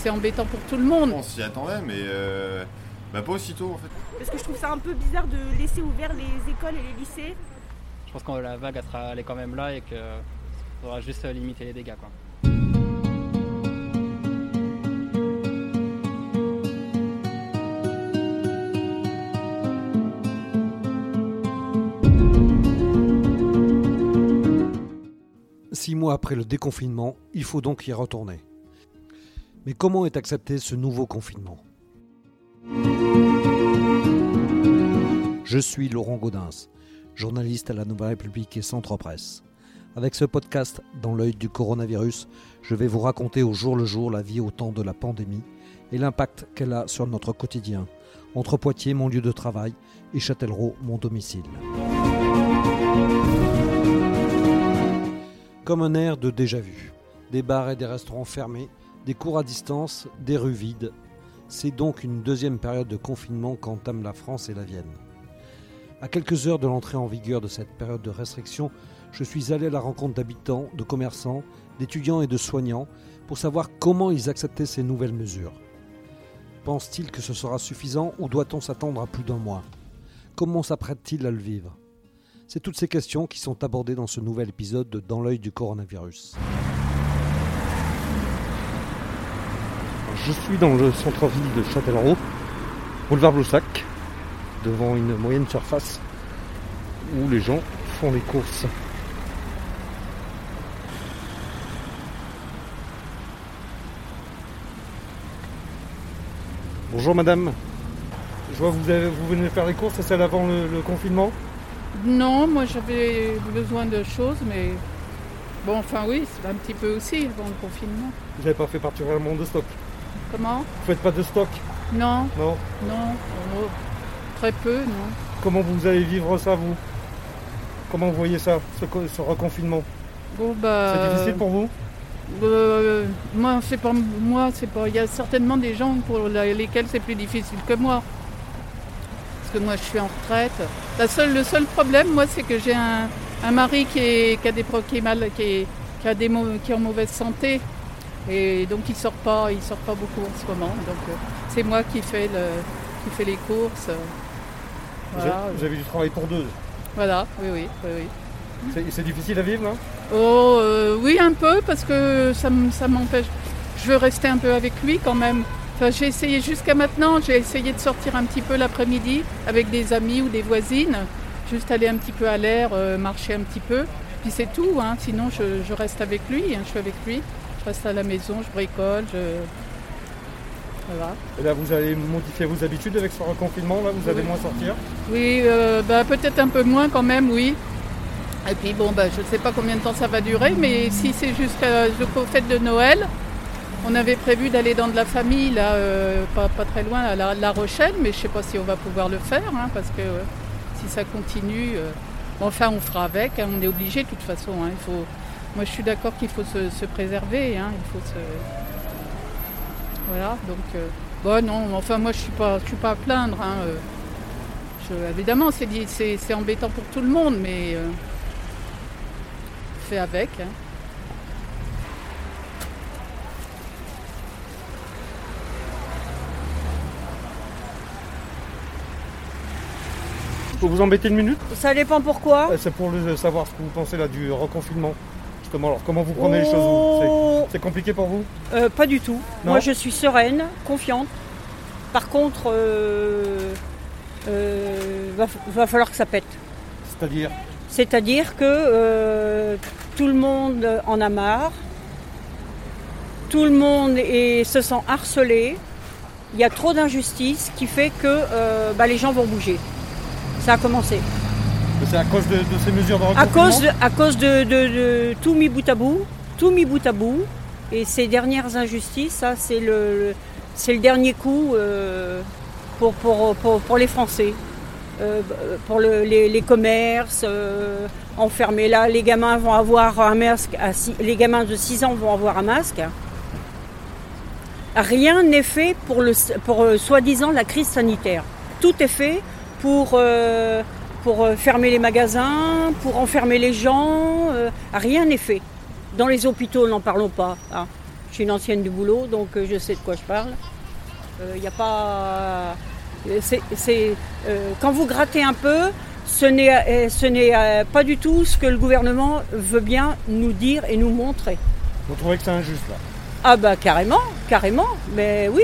C'est embêtant pour tout le monde. On s'y attendait, mais euh, bah, pas aussitôt en fait. Parce que je trouve ça un peu bizarre de laisser ouvert les écoles et les lycées. Je pense que la vague elle sera elle est quand même là et qu'il faudra juste limiter les dégâts. Quoi. Six mois après le déconfinement, il faut donc y retourner. Mais comment est accepté ce nouveau confinement? Je suis Laurent Gaudens, journaliste à la Nouvelle République et Centre Presse. Avec ce podcast Dans l'œil du coronavirus, je vais vous raconter au jour le jour la vie au temps de la pandémie et l'impact qu'elle a sur notre quotidien, entre Poitiers, mon lieu de travail, et Châtellerault, mon domicile. Comme un air de déjà-vu. Des bars et des restaurants fermés, des cours à distance, des rues vides. C'est donc une deuxième période de confinement qu'entament la France et la Vienne. À quelques heures de l'entrée en vigueur de cette période de restriction, je suis allé à la rencontre d'habitants, de commerçants, d'étudiants et de soignants pour savoir comment ils acceptaient ces nouvelles mesures. Pense-t-il que ce sera suffisant ou doit-on s'attendre à plus d'un mois? Comment s'apprête-t-il à le vivre? C'est toutes ces questions qui sont abordées dans ce nouvel épisode de Dans l'œil du coronavirus. Je suis dans le centre-ville de Châtellerault, boulevard Bloussac, devant une moyenne surface où les gens font les courses. Bonjour madame, je vois que vous, avez- vous venez faire les courses, c'est celle avant le, le confinement? Non, moi j'avais besoin de choses, mais bon, enfin oui, c'est un petit peu aussi avant le confinement. Vous n'avez pas fait particulièrement de stock Comment Vous faites pas de stock Non, Non non, oh, très peu, non. Comment vous allez vivre ça vous? Comment vous voyez ça, ce, co- ce reconfinement? Bon bah. C'est difficile pour vous? Euh, moi, c'est pas moi, c'est pas. Il y a certainement des gens pour la- lesquels c'est plus difficile que moi. Parce que moi, je suis en retraite. La seule, le seul problème, moi, c'est que j'ai un, un mari qui, est, qui a des qui est mal, qui est, qui a des qui est en mauvaise santé, et donc il sort pas, il sort pas beaucoup en ce moment. Donc euh, c'est moi qui fais le, qui fais les courses. Voilà, Vous avez du travail pour deux. voilà, oui, oui, oui, oui. C'est difficile à vivre là Oh euh, oui un peu parce que ça, ça m'empêche. Je veux rester un peu avec lui quand même. Enfin, j'ai essayé jusqu'à maintenant, j'ai essayé de sortir un petit peu l'après-midi avec des amis ou des voisines, juste aller un petit peu à l'air, euh, marcher un petit peu. Puis c'est tout, hein. sinon je, je reste avec lui, hein. je suis avec lui. Reste à la maison, je bricole, je... Voilà. Et là, vous allez modifier vos habitudes avec ce reconfinement, là, vous allez Oui. moins sortir. Oui, euh, bah, peut-être un peu moins quand même, oui. Et puis bon, bah, je ne sais pas combien de temps ça va durer, mais si c'est jusqu'aux fêtes de Noël, on avait prévu d'aller dans de la famille, là, euh, pas, pas très loin, à la, La Rochelle, mais je ne sais pas si on va pouvoir le faire, hein, parce que euh, si ça continue, enfin on fera avec, hein, on est obligé de toute façon. hein, il faut, moi je suis d'accord qu'il faut se, se préserver, hein, il faut se... Voilà, donc... euh, bon non, enfin moi je ne suis, pas- je suis pas à plaindre. hein, euh, je- évidemment, c'est di- c'est c'est embêtant pour tout le monde, mais euh, fait avec. hein. Peux vous embêter une minute? Ça dépend pourquoi. Euh, C'est pour le- savoir ce que vous pensez là du reconfinement. Alors comment vous prenez les choses vous Oh, C'est- C'est compliqué pour vous euh, Pas du tout. Non Moi je suis sereine, confiante. Par contre, euh, euh, va, va falloir que ça pète. C'est-à-dire C'est-à-dire que euh, tout le monde en a marre, tout le monde est- se sent harcelé, il y a trop d'injustice qui fait que euh, bah, les gens vont bouger. Ça a commencé. C'est à cause de, de ces mesures de À cause de, à cause de, tout mis bout à bout, tout mis bout à bout, et ces dernières injustices, ça c'est le, le- c'est le dernier coup euh, pour, pour, pour, pour les Français. Euh, pour le- les, les commerces, euh, enfermés là, les gamins vont avoir un masque, à six- les gamins de 6 ans vont avoir un masque. Rien n'est fait pour, le, pour soi-disant la crise sanitaire. Tout est fait pour, pour euh, fermer les magasins, pour enfermer les gens. euh, rien n'est fait. Dans les hôpitaux, n'en parlons pas. hein. Je suis une ancienne du boulot, donc euh, je sais de quoi je parle. Il n'y a pas. euh, c'est- c'est, euh, quand vous grattez un peu, ce n'est euh, ce n'est, euh, pas du tout ce que le gouvernement veut bien nous dire et nous montrer. Vous trouvez que c'est injuste là? Ah bah carrément, carrément, mais oui.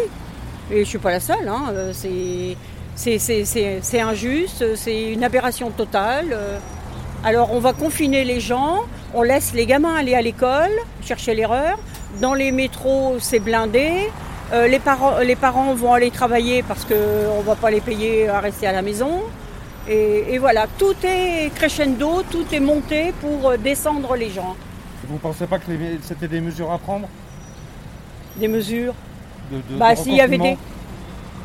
Et je suis pas la seule, hein. euh, c'est, c'est, injuste, c'est une aberration totale. euh. Alors on va confiner les gens, on laisse les gamins aller à l'école, chercher l'erreur. Dans les métros, c'est blindé. Euh, les, parents, les parents vont aller travailler parce qu'on ne va pas les payer à rester à la maison. Et, et voilà, tout est crescendo, tout est monté pour euh, descendre les gens. Vous pensez pas que c'était des mesures à prendre? Des mesures? de, de- Bah de s'il y avait des...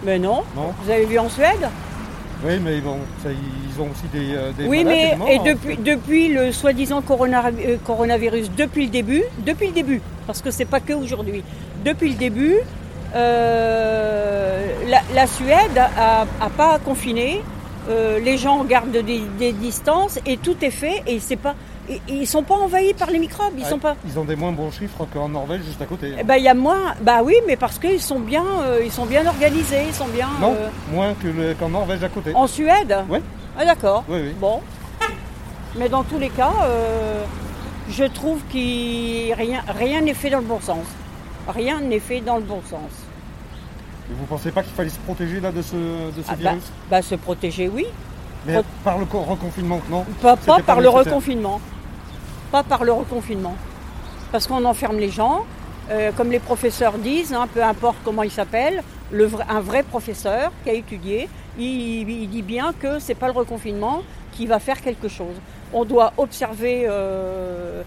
Mais non. Non Vous avez vu en Suède Oui, mais bon, ça, ils ont aussi des, euh, des Oui, malades, mais et hein. depuis, depuis le soi-disant corona- euh, coronavirus, depuis le début, depuis le début, parce que c'est pas que aujourd'hui, depuis le début, euh, la, la Suède a, a pas confiné, euh, les gens gardent des, des distances et tout est fait et c'est pas, ils sont pas envahis par les microbes, ils Ouais, sont pas. Ils ont des moins bons chiffres qu'en Norvège juste à côté. Ben il y a moins, bah oui, mais parce qu'ils sont bien, euh, ils sont bien organisés, ils sont bien. non, euh, moins que le- qu'en Norvège à côté. en Suède. Ouais. Ah d'accord. Oui, oui. Bon. Mais dans tous les cas, euh, je trouve qu'il rien rien n'est fait dans le bon sens. Rien n'est fait dans le bon sens. Et vous pensez pas qu'il fallait se protéger là de ce, de ce Ah, bah, virus bah, se protéger, oui. Mais par le co- reconfinement, non Pas, par le reconfinement. Pas par le reconfinement. Parce qu'on enferme les gens. euh, comme les professeurs disent, hein, peu importe comment il s'appelle, le vrai- un vrai professeur qui a étudié, il, il dit bien que c'est pas le reconfinement qui va faire quelque chose. On doit observer euh,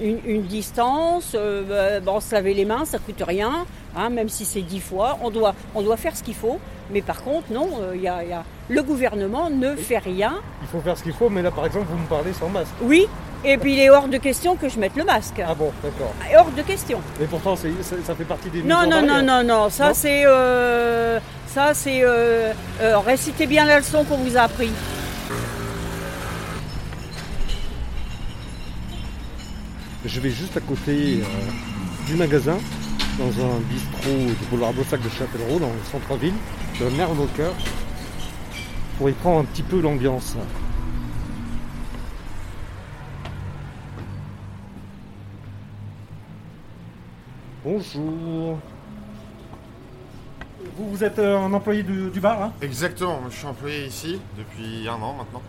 une, une distance, euh, bah, bon, se laver les mains, ça coûte rien, hein, même si c'est dix fois. On doit, on doit faire ce qu'il faut. Mais par contre, non, euh, il y a- il y a- le gouvernement ne fait rien. Il faut faire ce qu'il faut, mais là par exemple, vous me parlez sans masque. Oui, et puis il est hors de question que je mette le masque. Ah bon, d'accord. Hors de question. Mais pourtant, ça, ça fait partie des Non, non, non, non, non, ça c'est... euh, ça c'est... euh, euh, récitez bien la leçon qu'on vous a appris. Je vais juste à côté du magasin, dans un bistrot du boulevard Bossac de Châtellerault, dans le centre-ville, de cœur, pour y prendre un petit peu l'ambiance. Bonjour. Vous, vous êtes euh, un employé du, du bar, hein? Exactement, je suis employé ici depuis un an maintenant.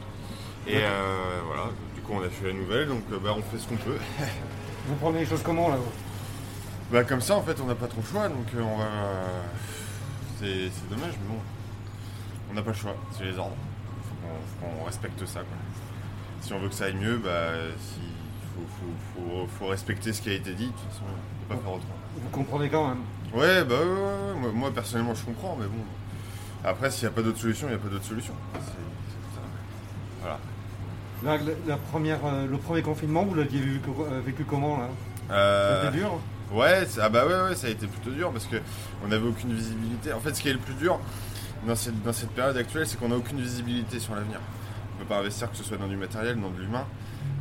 Et euh, voilà, du coup on a fait la nouvelle, donc euh, bah, on fait ce qu'on peut. Vous prenez les choses comment là bah comme ça en fait on n'a pas trop le choix, donc euh, on va... C'est c'est dommage, mais bon, on n'a pas le choix, c'est les ordres. Faut qu'on faut qu'on respecte ça. Quoi. Si on veut que ça aille mieux, bah si, faut, faut, faut, faut respecter ce qui a été dit, de toute façon on peut pas faire autrement. Vous comprenez quand même. Ouais, bah ouais, ouais, ouais. Moi, personnellement je comprends, mais bon. Après s'il n'y a pas d'autre solution, il n'y a pas d'autre solution. Voilà. Là, la, première, euh, le premier confinement, vous l'aviez euh, vécu comment là? Euh, C'était dur Ouais, c'est- ah bah ouais, ouais, ça a été plutôt dur parce que on n'avait aucune visibilité. En fait, ce qui est le plus dur dans cette, dans cette période actuelle, c'est qu'on n'a aucune visibilité sur l'avenir. On peut pas investir que ce soit dans du matériel, dans de l'humain.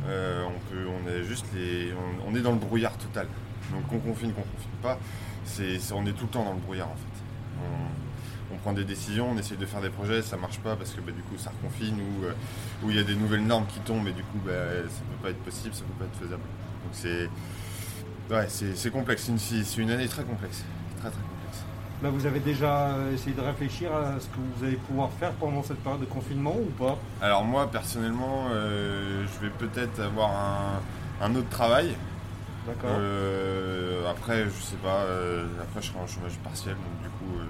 Euh, on peut, on est juste on, est dans le brouillard total. Donc qu'on confine, qu'on confine pas, c'est, on est tout le temps dans le brouillard en fait. On, prend des décisions, on essaye de faire des projets, ça marche pas parce que bah, du coup ça reconfine ou euh, ou il y a des nouvelles normes qui tombent et du coup bah, ça peut pas être possible, ça peut pas être faisable. Donc c'est c'est complexe. C'est une, c'est une année très complexe. Très très complexe. Là, vous avez déjà euh, essayé de réfléchir à ce que vous allez pouvoir faire pendant cette période de confinement ou pas? Alors moi, personnellement, euh, je vais peut-être avoir un, un autre travail. D'accord. Euh, après, je sais pas. euh, après, je serai en chômage partiel, donc du coup, ouais,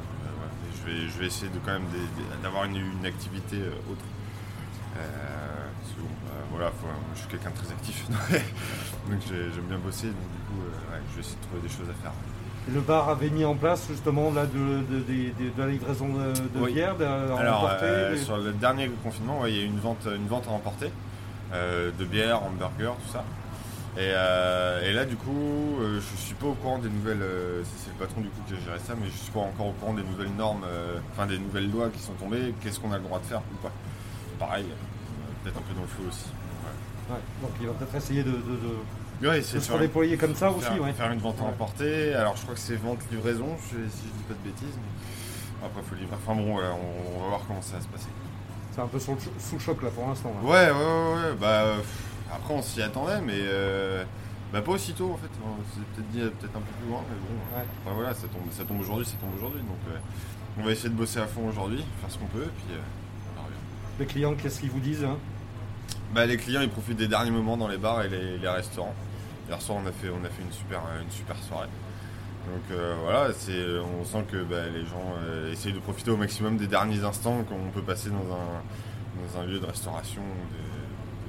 je, vais, je vais essayer de quand même d'avoir une, une activité autre. Parce que bon, bah, voilà, faut- je suis quelqu'un de très actif, donc j'ai- j'aime bien bosser, donc du coup, ouais, je vais essayer de trouver des choses à faire. Le bar avait mis en place justement là de, de- de- de- de la livraison de, Oui. bière, à Alors, emporter, euh, sur le dernier confinement, ouais, il y a eu une vente, une vente à emporter euh, de bière, hamburger, tout ça. Et, euh, et là, du coup, je suis pas au courant des nouvelles. c'est le patron du coup qui a géré ça, mais je suis pas encore au courant des nouvelles normes, enfin des nouvelles lois qui sont tombées. Qu'est-ce qu'on a le droit de faire ou pas Pareil, peut-être un peu dans le feu aussi. Ouais. Ouais, donc il va peut-être essayer de- Ouais, c'est se redéployer comme ça aussi, faire, ouais. faire une vente à emporter. Alors je crois que c'est vente livraison, je- si je dis pas de bêtises. mais Après faut livrer. Enfin bon, voilà, on, on va voir comment ça va se passer. C'est un peu sous le, cho- sous le choc là pour l'instant. Ouais, ouais, ouais, ouais. Bah euh, après on s'y attendait, mais euh, bah pas aussitôt en fait. On s'est peut-être dit euh, peut-être un peu plus loin, mais bon. Ouais. Enfin voilà, ça tombe, ça tombe aujourd'hui, ça tombe aujourd'hui. Donc euh, on va essayer de bosser à fond aujourd'hui, faire ce qu'on peut, puis euh, on. Les clients, qu'est-ce qu'ils vous disent hein? Bah, les clients ils profitent des derniers moments dans les bars et les, les restaurants. Hier soir on a fait, on a fait une, super, une super soirée. Donc euh, voilà, on sent que bah, les gens euh, essayent de profiter au maximum des derniers instants qu'on peut passer dans un, dans un lieu de restauration ou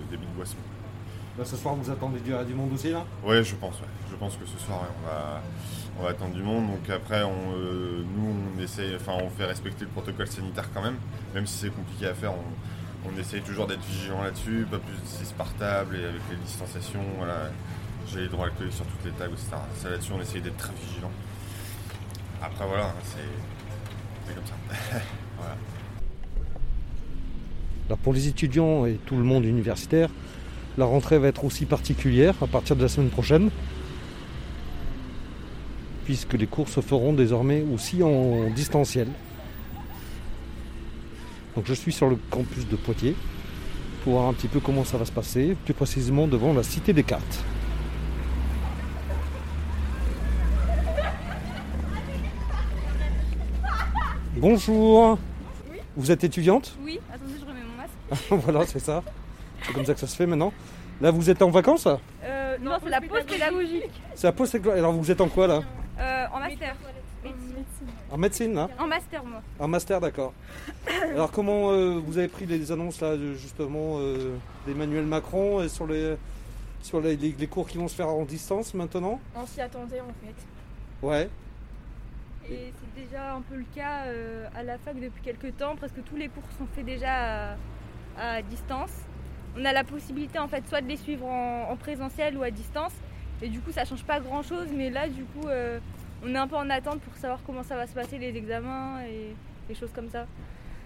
de, de débit de boisson. Là, Ce soir, vous attendez du, du monde aussi là? Ouais, je pense, ouais. Je pense que ce soir, on va, on va attendre du monde. Donc après, on, euh, nous, on essaye, enfin, on fait respecter le protocole sanitaire quand même, même si c'est compliqué à faire. On, on essaye toujours d'être vigilant là-dessus, pas plus de 6 par table et avec les distanciations, voilà. J'ai les droits alcooliques sur toutes les tables, etc. Ça là-dessus, on essaye d'être très vigilant. Après, voilà, hein, c'est, comme ça. pour les étudiants et tout le monde universitaire, la rentrée va être aussi particulière à partir de la semaine prochaine, puisque les cours se feront désormais aussi en distanciel. Donc je suis sur le campus de Poitiers pour voir un petit peu comment ça va se passer, plus précisément devant la Cité des Cartes. Bonjour Vous êtes étudiante? Oui, attendez, je remets mon masque. voilà, c'est ça. C'est comme ça que ça se fait maintenant. Là, vous êtes en vacances Euh, non, c'est la pause pédagogique. C'est la pause école- Alors, vous êtes en quoi là? Euh, en master. En médecine là? En master, moi. En master, d'accord. Alors, comment euh, vous avez pris les annonces là, justement, euh, d'Emmanuel Macron euh, sur, les, sur les, les- les cours qui vont se faire en distance maintenant? On s'y attendait en fait. Ouais. C'est déjà un peu le cas euh, à la fac depuis quelques temps. Presque tous les cours sont faits déjà à, distance. On a la possibilité en fait soit de les suivre en, en présentiel ou à distance. Et du coup, ça change pas grand chose. Mais là, du coup, euh, on est un peu en attente pour savoir comment ça va se passer les examens et des choses comme ça.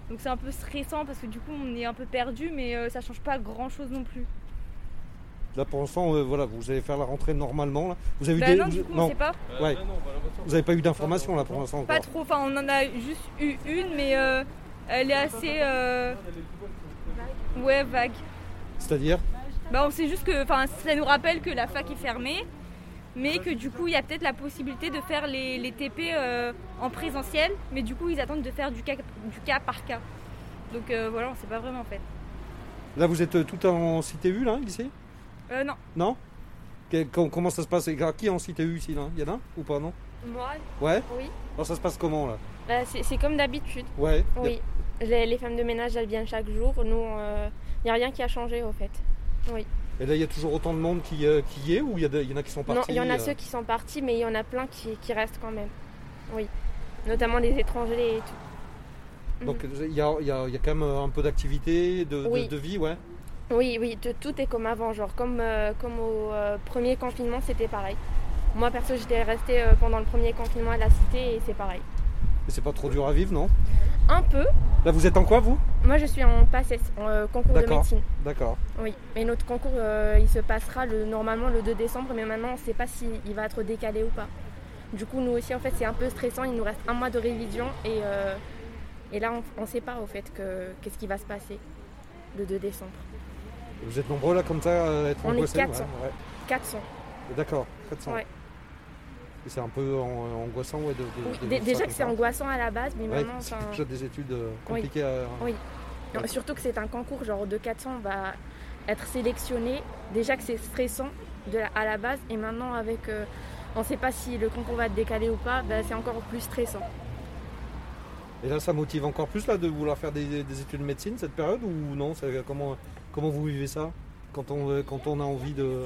Donc c'est un peu stressant parce que du coup, on est un peu perdu, mais euh, ça change pas grand chose non plus. Là, pour l'instant, euh, voilà, vous allez faire la rentrée normalement. Là. Vous avez eu Bah des- non, du coup, on sait pas. Ouais. Vous n'avez pas eu d'informations là pour l'instant Pas encore trop, enfin on en a juste eu une, mais euh, elle est assez. euh, Ouais, vague. C'est-à-dire? Bah on sait juste que. Enfin, ça nous rappelle que la fac est fermée, mais que du coup il y a peut-être la possibilité de faire les, les TP en présentiel, mais du coup ils attendent de faire du cas, du cas par cas. Donc voilà, on sait pas vraiment en fait. Là, vous êtes tout en CTU là, ici Euh, non. Non com- Comment ça se passe? Et Qui est en CTU ici là Il y en a ou pas non? Moi, Ouais oui. Alors ça se passe comment là? Bah, c'est c'est comme d'habitude. Ouais. Oui. Les, les femmes de ménage, elles viennent chaque jour. Nous, il n'y a rien qui a changé au fait. Et là, il y a toujours autant de monde qui, euh, qui y est ou il y, a de- il y en a qui sont non, partis il y en a euh, ceux qui sont partis, mais il y en a plein qui, qui restent quand même. Oui. Notamment les étrangers et tout. Donc il y a, il y a- il y a quand même euh, un peu d'activité, de, de- Oui. de vie, ouais. Oui, oui, tout, est comme avant. Genre, comme, euh, comme au euh, premier confinement, c'était pareil. Moi, perso, j'étais restée euh, pendant le premier confinement à la cité et c'est pareil. Et c'est pas trop dur à vivre, non? Un peu. Là, vous êtes en quoi, vous? Moi, je suis en PACES, en concours de médecine. D'accord. Oui, mais notre concours, il se passera le, normalement le 2 décembre, mais maintenant, on ne sait pas s'il va être décalé ou pas. Du coup, nous aussi, en fait, c'est un peu stressant. Il nous reste un mois de révision et, et là, on ne sait pas, au fait, que, qu'est-ce qui va se passer le 2 décembre. Vous êtes nombreux là, comme ça, à être On est angoissés 400. ouais, ouais. 400. D'accord, 400. Ouais. Et c'est un peu angoissant, ouais, de, de- Oui, de dé- vivre ça déjà que c'est angoissant à la base, mais maintenant, c'est déjà des études euh, Oui. compliquées à... Oui. Non, surtout que c'est un concours genre de 400, on va être sélectionné. Déjà que c'est stressant de la- à la base, et maintenant avec, euh, on ne sait pas si le concours va être décalé ou pas, bah, c'est encore plus stressant. Et là, ça motive encore plus là de vouloir faire des, des études de médecine cette période ou non comment, comment vous vivez ça quand on, euh, quand on a envie de,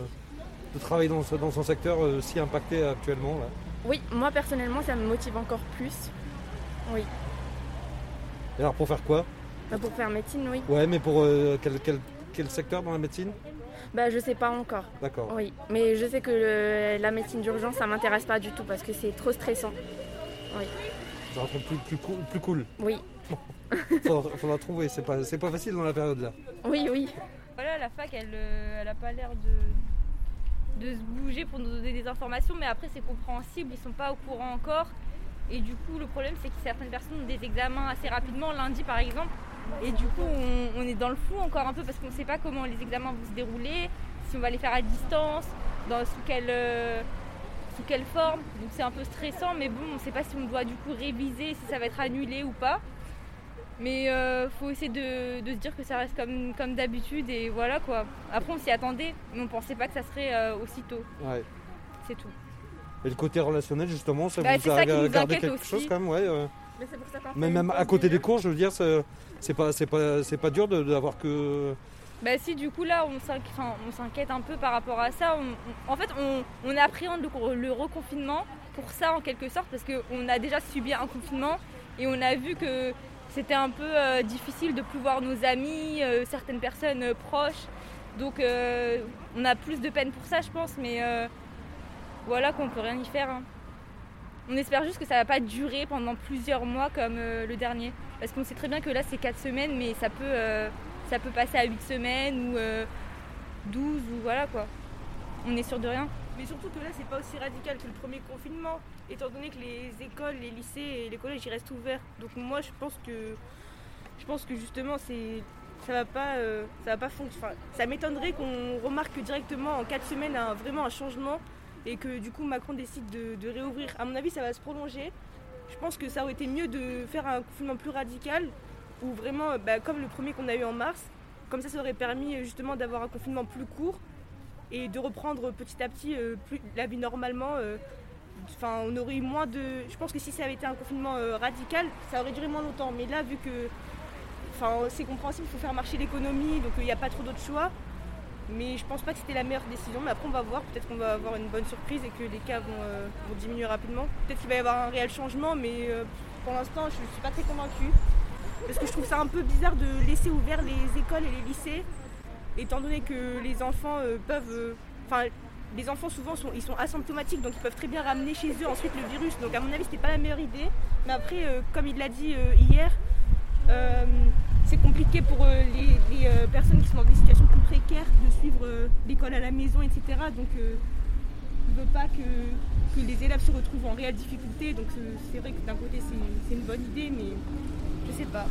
de travailler dans, dans son secteur euh, si impacté actuellement là? Oui, moi personnellement, ça me motive encore plus. Oui, Et alors pour faire quoi? Bah, pour faire médecine, oui. Ouais, mais pour euh, quel, quel, quel secteur dans la médecine? Bah, je sais pas encore. D'accord. Oui, mais je sais que le- la médecine d'urgence, ça m'intéresse pas du tout parce que c'est trop stressant. Ça va être plus, plus, cool, plus cool. Oui, Faudra, faudra trouver, c'est pas, c'est pas facile dans la période là. oui, oui. Voilà, la fac, elle, euh, elle a pas l'air de de se bouger pour nous donner des informations, mais après c'est compréhensible, ils sont pas au courant encore. Et du coup, le problème c'est que certaines personnes ont des examens assez rapidement, lundi par exemple. Et du coup, on, on est dans le flou encore un peu parce qu'on ne sait pas comment les examens vont se dérouler, si on va les faire à distance, dans, sous quelle euh, sous quelle forme. Donc c'est un peu stressant, mais bon, on ne sait pas si on doit du coup réviser, si ça va être annulé ou pas. Mais il euh, faut essayer de, de se dire que ça reste comme, comme d'habitude et voilà quoi. Après on s'y attendait, mais on pensait pas que ça serait euh, aussitôt. Ouais. C'est tout. Et le côté relationnel, justement, ça Bah, vous a ça qui nous gardé quelque aussi. chose quand même, ouais. euh. Mais c'est pour ça Mais même à côté des cours, je veux dire, c'est c'est pas, c'est pas, c'est pas dur de- d'avoir que. Bah si du coup là on s'inquiète un peu par rapport à ça. En fait on, on appréhende le, le reconfinement pour ça en quelque sorte parce qu'on a déjà subi un confinement et on a vu que c'était un peu euh, difficile de plus voir nos amis, euh, certaines personnes euh, proches. Donc on a plus de peine pour ça je pense mais voilà qu'on peut rien y faire. hein. On espère juste que ça va pas durer pendant plusieurs mois comme le dernier. Parce qu'on sait très bien que là c'est 4 semaines mais ça peut, ça peut passer à 8 semaines ou euh, 12 ou voilà quoi. On est sûr de rien. Mais surtout que là, c'est pas aussi radical que le premier confinement, étant donné que les écoles, les lycées et les collèges ils restent ouverts. Donc moi, je pense que, je pense que justement, c'est, ça va pas, euh, ça va pas fonctionner. Ça m'étonnerait qu'on remarque directement en 4 semaines un, vraiment un changement et que du coup Macron décide de, de réouvrir. À mon avis, ça va se prolonger. Je pense que ça aurait été mieux de faire un confinement plus radical ou vraiment, bah, comme le premier qu'on a eu en mars. Comme ça, ça aurait permis euh, justement d'avoir un confinement plus court et de reprendre petit à petit euh, plus, la vie normalement. euh, Enfin, on aurait eu moins de. Je pense que si ça avait été un confinement euh, radical, ça aurait duré moins longtemps. Mais là, vu que, c'est compréhensible, il faut faire marcher l'économie, donc il n'y a pas trop d'autres choix. Mais je pense pas que c'était la meilleure décision. Mais après, on va voir. Peut-être qu'on va avoir une bonne surprise et que les cas vont, euh, diminuer rapidement. Peut-être qu'il va y avoir un réel changement, mais euh, pour l'instant, je suis pas très convaincue. Parce que je trouve ça un peu bizarre de laisser ouvert les écoles et les lycées, étant donné que les enfants euh, peuvent. euh, Enfin, les enfants souvent sont, ils sont asymptomatiques, donc ils peuvent très bien ramener chez eux ensuite le virus. Donc à mon avis, c'était pas la meilleure idée. Mais après, euh, comme il l'a dit hier, c'est compliqué pour les, personnes qui sont dans des situations plus précaires de suivre l'école à la maison, etc. Donc il ne veut pas que, que les élèves se retrouvent en réelle difficulté. Donc c'est- c'est vrai que d'un côté, c'est une bonne idée, mais je sais pas.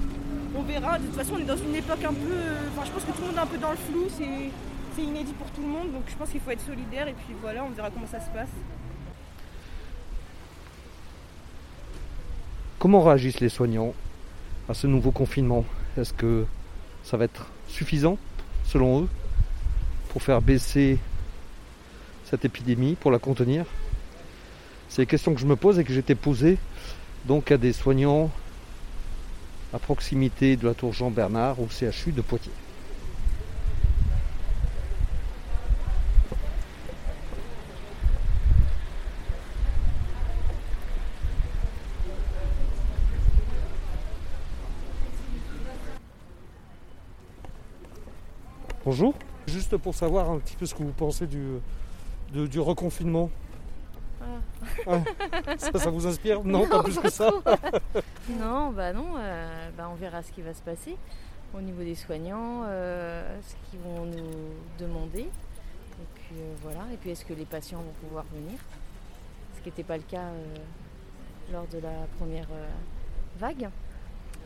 On verra. De toute façon, on est dans une époque un peu. euh, Enfin, je pense que tout le monde est un peu dans le flou. C'est inédit pour tout le monde. Donc je pense qu'il faut être solidaire. Et puis voilà, on verra comment ça se passe. Comment réagissent les soignants à ce nouveau confinement? Est-ce que ça va être suffisant, selon eux, pour faire baisser cette épidémie, pour la contenir? C'est des questions que je me pose et que j'étais posées donc à des soignants à proximité de la tour Jean-Bernard au CHU de Poitiers. Bonjour. Juste pour savoir un petit peu ce que vous pensez du, du reconfinement. Ah, ça, ça vous inspire Non, pas plus que ça. Non, bah non, euh, bah on verra ce qui va se passer au niveau des soignants, euh, ce qu'ils vont nous demander. Et puis euh, voilà, et puis est-ce que les patients vont pouvoir venir? Ce qui n'était pas le cas lors de la première vague.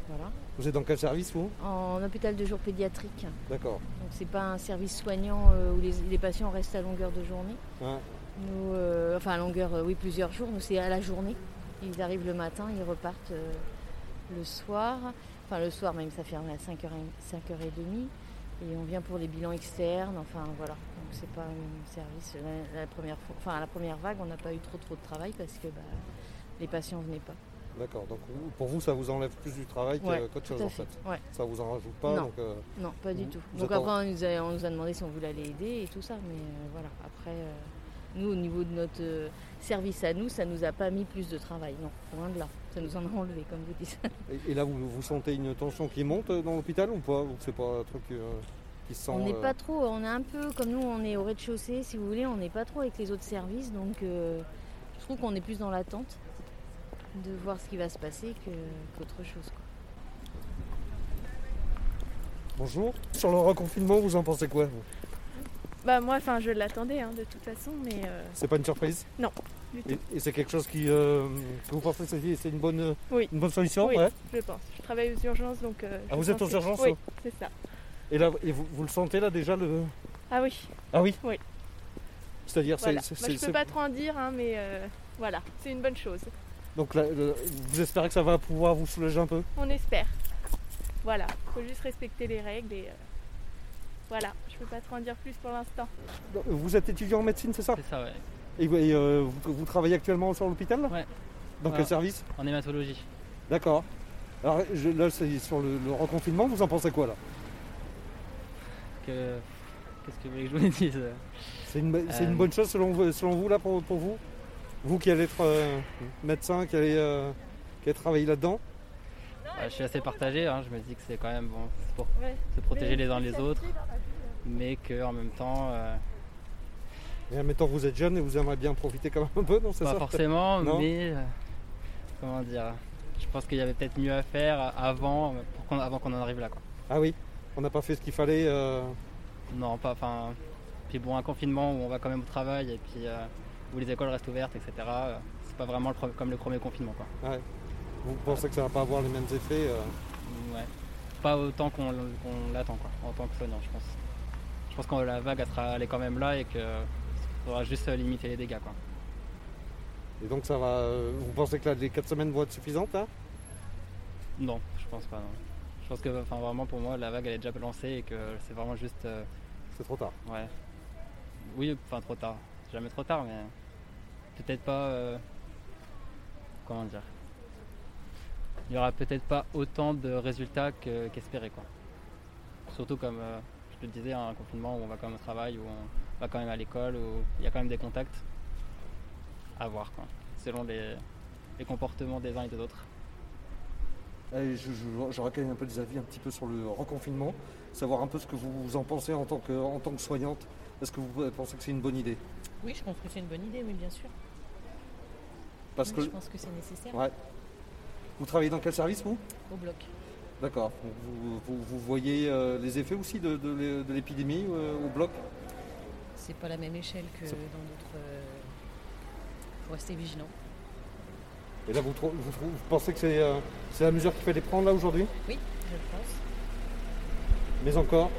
Voilà. Vous êtes dans quel service vous? En hôpital de jour pédiatrique. D'accord. Donc c'est pas un service soignant où les, les patients restent à longueur de journée. Ouais. Nous, euh, enfin à longueur, euh, oui, plusieurs jours. Nous, c'est à la journée. Ils arrivent le matin, ils repartent euh, le soir. Enfin, le soir même, ça ferme à 5h, 5h30. Et on vient pour les bilans externes. Enfin, voilà. Donc, c'est pas un service. La, la première fois, enfin, à la première vague, on n'a pas eu trop, trop de travail parce que bah, les patients venaient pas. D'accord. Donc pour vous, ça vous enlève plus du travail que- Ouais, qu'autre chose en fait, fait. ouais. Ça vous en rajoute pas. Non. donc, euh, Non, pas du tout. Donc en- après, on nous, a, on nous a demandé si on voulait aller aider et tout ça. Mais euh, voilà, après, euh, nous, au niveau de notre euh, service à nous, ça nous a pas mis plus de travail. Non, loin de là. Ça nous en a enlevé, comme vous dites. Et, et là, vous, vous sentez une tension qui monte dans l'hôpital ou pas c'est pas un truc euh, qui se sent on n'est euh, pas trop, on est un peu comme nous, on est au rez-de-chaussée, si vous voulez, on n'est pas trop avec les autres services. Donc euh, je trouve qu'on est plus dans l'attente de voir ce qui va se passer qu'autre chose. quoi. Bonjour. Sur le reconfinement, vous en pensez quoi vous? Bah moi, enfin, je l'attendais hein, de toute façon, mais euh, C'est pas une surprise non, du tout. Et, et c'est quelque chose qui, euh, que vous pensez que c'est- une bonne, Oui. une bonne solution Oui, ouais. je pense. Je travaille aux urgences, donc. euh, Ah, vous êtes aux urgences, Oui, oh. c'est ça. Et là, et vous, vous le sentez là déjà le. Ah oui. Ah oui Oui. C'est-à-dire, c'est- Voilà. c'est- Moi, c'est- je peux pas trop en dire, hein, mais euh, voilà, c'est une bonne chose. donc là, le- vous espérez que ça va pouvoir vous soulager un peu On espère. Voilà, faut juste respecter les règles et voilà. Je peux pas trop en dire plus pour l'instant. Vous êtes étudiant en médecine, c'est ça C'est ça, ouais. Et, vous- et, euh, vous, vous travaillez actuellement sur l'hôpital là Ouais. Dans Voilà. quel service En hématologie. D'accord. Alors je- là, c'est sur le, le reconfinement, vous en pensez quoi là Que... Qu'est-ce que vous voulez que je vous dise C'est une, c'est une Euh, bonne chose selon vous, selon vous là pour, pour vous Vous qui allez être euh, médecin, qui allez, euh, qui allez travailler là-dedans Bah, Je suis assez partagé, hein. je me dis que c'est quand même bon, c'est pour Ouais. se protéger Mais les uns les autres, mais qu'en même temps, euh, Et admettons que vous êtes jeune et vous aimeriez bien profiter quand même un peu, non pas ça forcément, Non mais euh, comment dire, je pense qu'il y avait peut-être mieux à faire avant, pour qu'on- avant qu'on en arrive là. Quoi. Ah oui, on n'a pas fait ce qu'il fallait. euh, Non, pas. Enfin, puis bon, un confinement où on va quand même au travail et puis euh, où les écoles restent ouvertes, etc. c'est pas vraiment le comme le premier confinement, quoi. ouais. Vous pensez que ça va pas avoir les mêmes effets Ouais. Pas autant qu'on qu'on l'attend, quoi, en tant que soignant, je pense. Je pense que la vague elle sera, elle est quand même là et que faudra juste euh, limiter les dégâts, quoi. Et donc ça va. euh, vous pensez que là, les 4 semaines vont être suffisantes hein Non, je pense pas. Non. Je pense que, enfin, vraiment pour moi, la vague elle est déjà lancée et que c'est vraiment juste. euh, C'est trop tard. Ouais. Oui, enfin trop tard. Jamais trop tard, mais peut-être pas. euh, Comment dire? Il y aura peut-être pas autant de résultats que- qu'espéré, quoi. Surtout comme euh, je te le disais, un confinement où on va quand même au travail, où on va quand même à l'école, où il y a quand même des contacts. À voir, quoi. Selon les, les comportements des uns et des autres. Je- je- même un peu des avis un petit peu sur le reconfinement, savoir un peu ce que vous en pensez en tant que, en tant que soignante. Est-ce que vous pensez que c'est une bonne idée? Oui, je pense que c'est une bonne idée, oui, bien sûr. Parce Oui, que Je pense que c'est nécessaire. ouais. Vous travaillez dans quel service vous? Au bloc. D'accord. Vous, vous- vous voyez euh, les effets aussi de, de l'é- de l'épidémie euh, au bloc? C'est pas la même échelle que dans d'autres. euh, faut rester vigilant. Et là, vous, vous, pensez que c'est euh, la mesure qu'il fallait prendre là aujourd'hui? Oui, je le pense. Mais encore?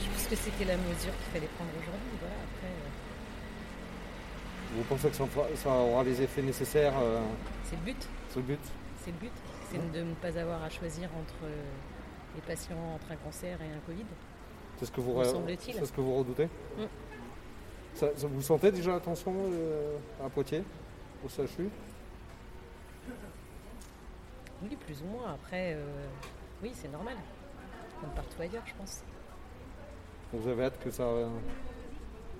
Je pense que c'était la mesure qu'il fallait prendre aujourd'hui. Voilà, après, Vous pensez que ça, ça aura les effets nécessaires c'est le but. C'est le but? C'est le but. C'est de ne pas avoir à choisir entre euh, les patients entre un cancer et un Covid. C'est ce que vous, ce que vous redoutez Mm. Ça- ça- Vous sentez déjà la tension euh, à Poitiers, au CHU Oui, plus ou moins. Après, euh, oui, c'est normal. Comme partout ailleurs, je pense. Vous avez hâte que ça, euh,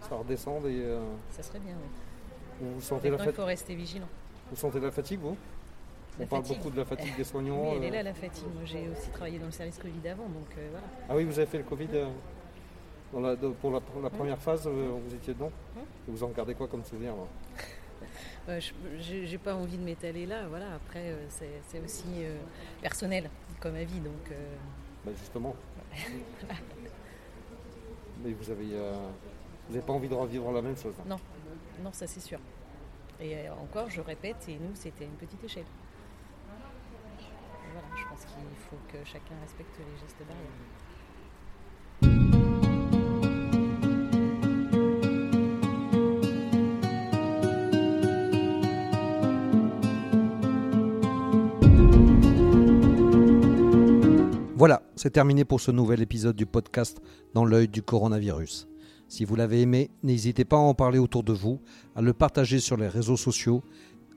ça redescende et euh, Ça serait bien, oui. vous, sentez la Maintenant, il fatigue, faut rester vigilant. vous sentez la fatigue, vous? On parle fatigue. beaucoup de la fatigue des soignants. Elle est euh. là, la fatigue. Moi, j'ai aussi travaillé dans le service Covid avant, donc euh, voilà. Ah oui, vous avez fait le Covid euh, dans la- de- pour la, pour la première phase, vous étiez dedans. Et Vous en gardez quoi comme souvenir Euh, je- j'ai pas envie de m'étaler là, voilà. Après, euh, c'est aussi euh, personnel comme avis, donc Bah, Justement. Mais vous avez, vous n'avez pas envie de revivre la même chose. hein? Non, non, ça c'est sûr. Et encore, je répète, et nous, c'était une petite échelle. Pense qu'il faut que chacun respecte les gestes barrières. Voilà, c'est terminé pour ce nouvel épisode du podcast Dans l'œil du coronavirus. Si vous l'avez aimé, n'hésitez pas à en parler autour de vous, à le partager sur les réseaux sociaux,